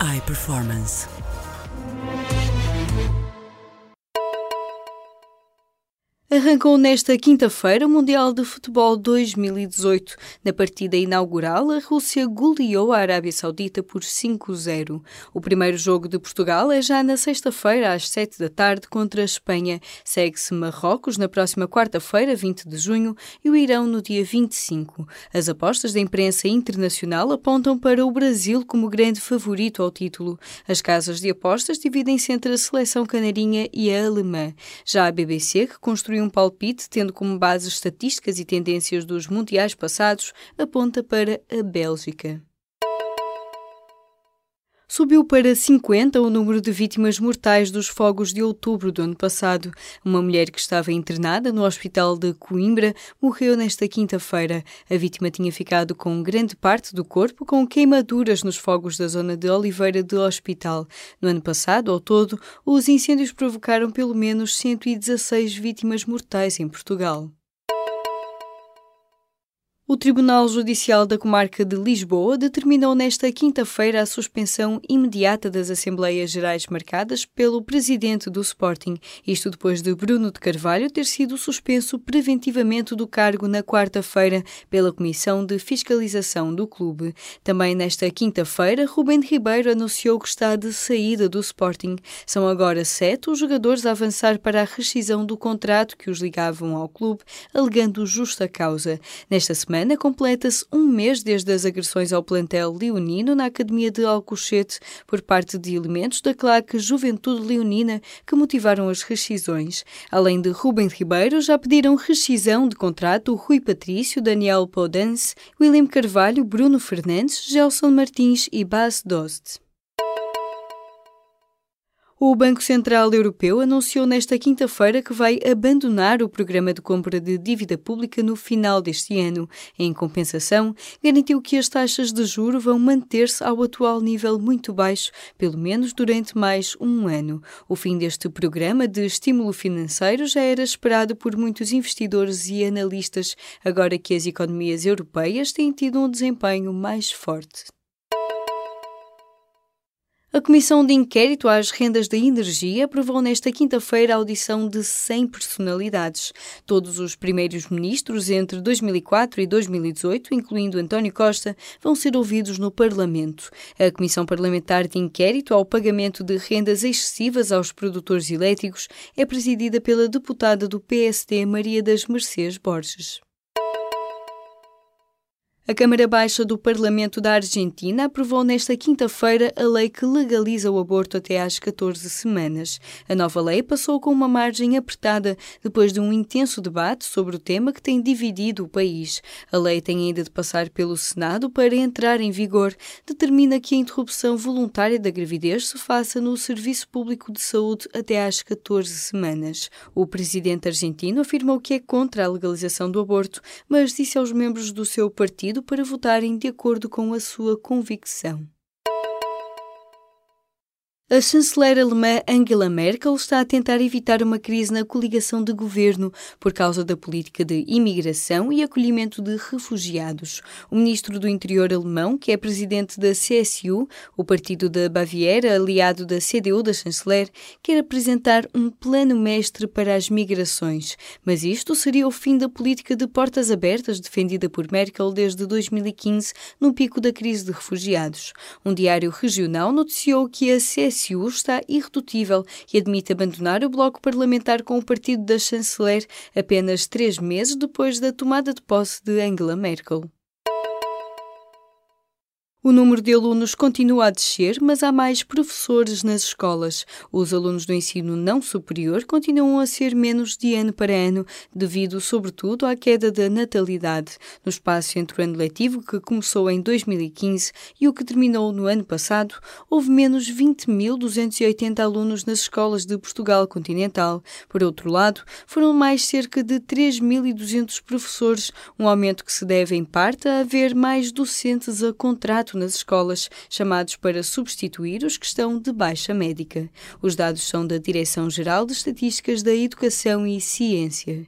iPerformance. Arrancou nesta quinta-feira o Mundial de Futebol 2018. Na partida inaugural, a Rússia goleou a Arábia Saudita por 5-0. O primeiro jogo de Portugal é já na sexta-feira, às 7 da tarde, contra a Espanha. Segue-se Marrocos na próxima quarta-feira, 20 de junho, e o Irão no dia 25. As apostas da imprensa internacional apontam para o Brasil como grande favorito ao título. As casas de apostas dividem-se entre a seleção canarinha e a alemã. Já a BBC, que construiu um palpite, tendo como base estatísticas e tendências dos mundiais passados, aponta para a Bélgica. Subiu para 50 o número de vítimas mortais dos fogos de outubro do ano passado. Uma mulher que estava internada no hospital de Coimbra morreu nesta quinta-feira. A vítima tinha ficado com grande parte do corpo com queimaduras nos fogos da zona de Oliveira do Hospital. No ano passado, ao todo, os incêndios provocaram pelo menos 116 vítimas mortais em Portugal. O Tribunal Judicial da Comarca de Lisboa determinou nesta quinta-feira a suspensão imediata das Assembleias Gerais marcadas pelo presidente do Sporting, isto depois de Bruno de Carvalho ter sido suspenso preventivamente do cargo na quarta-feira pela Comissão de Fiscalização do clube. Também nesta quinta-feira, Rubem Ribeiro anunciou que está de saída do Sporting. São agora sete os jogadores a avançar para a rescisão do contrato que os ligavam ao clube, alegando justa causa. Nesta semana, semana completa-se um mês desde as agressões ao plantel leonino na Academia de Alcochete por parte de elementos da claque Juventude Leonina que motivaram as rescisões. Além de Rubem Ribeiro, já pediram rescisão de contrato Rui Patrício, Daniel Podence, William Carvalho, Bruno Fernandes, Gelson Martins e Bas Dost. O Banco Central Europeu anunciou nesta quinta-feira que vai abandonar o programa de compra de dívida pública no final deste ano. Em compensação, garantiu que as taxas de juro vão manter-se ao atual nível muito baixo, pelo menos durante mais um ano. O fim deste programa de estímulo financeiro já era esperado por muitos investidores e analistas, agora que as economias europeias têm tido um desempenho mais forte. A Comissão de Inquérito às Rendas da Energia aprovou nesta quinta-feira a audição de 100 personalidades. Todos os primeiros ministros entre 2004 e 2018, incluindo António Costa, vão ser ouvidos no Parlamento. A Comissão Parlamentar de Inquérito ao pagamento de rendas excessivas aos produtores elétricos é presidida pela deputada do PSD Maria das Mercês Borges. A Câmara Baixa do Parlamento da Argentina aprovou nesta quinta-feira a lei que legaliza o aborto até às 14 semanas. A nova lei passou com uma margem apertada depois de um intenso debate sobre o tema que tem dividido o país. A lei tem ainda de passar pelo Senado para entrar em vigor. Determina que a interrupção voluntária da gravidez se faça no Serviço Público de Saúde até às 14 semanas. O presidente argentino afirmou que é contra a legalização do aborto, mas disse aos membros do seu partido para votarem de acordo com a sua convicção. A chanceler alemã Angela Merkel está a tentar evitar uma crise na coligação de governo por causa da política de imigração e acolhimento de refugiados. O ministro do Interior alemão, que é presidente da CSU, o partido da Baviera, aliado da CDU da chanceler, quer apresentar um plano mestre para as migrações. Mas isto seria o fim da política de portas abertas defendida por Merkel desde 2015, no pico da crise de refugiados. Um diário regional noticiou que a CSU CSU está irredutível e admite abandonar o bloco parlamentar com o partido da chanceler apenas três meses depois da tomada de posse de Angela Merkel. O número de alunos continua a descer, mas há mais professores nas escolas. Os alunos do ensino não superior continuam a ser menos de ano para ano, devido, sobretudo, à queda da natalidade. No espaço entre o ano letivo, que começou em 2015, e o que terminou no ano passado, houve menos 20.280 alunos nas escolas de Portugal continental. Por outro lado, foram mais cerca de 3.200 professores, um aumento que se deve, em parte, a haver mais docentes a contrato nas escolas, chamados para substituir os que estão de baixa médica. Os dados são da Direção-Geral de Estatísticas da Educação e Ciência.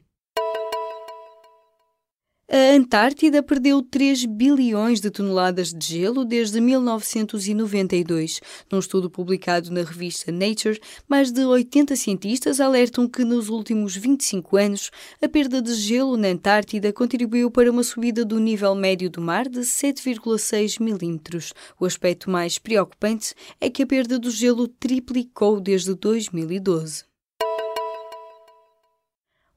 A Antártida perdeu 3 bilhões de toneladas de gelo desde 1992. Num estudo publicado na revista Nature, mais de 80 cientistas alertam que nos últimos 25 anos a perda de gelo na Antártida contribuiu para uma subida do nível médio do mar de 7,6 milímetros. O aspecto mais preocupante é que a perda do gelo triplicou desde 2012.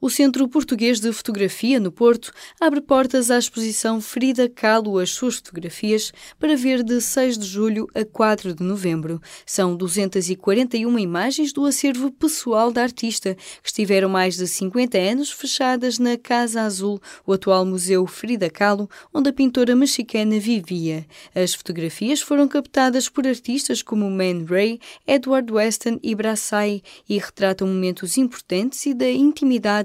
O Centro Português de Fotografia, no Porto, abre portas à exposição Frida Kahlo As Suas Fotografias para ver de 6 de julho a 4 de novembro. São 241 imagens do acervo pessoal da artista, que estiveram mais de 50 anos fechadas na Casa Azul, o atual Museu Frida Kahlo, onde a pintora mexicana vivia. As fotografias foram captadas por artistas como Man Ray, Edward Weston e Brassai e retratam momentos importantes e da intimidade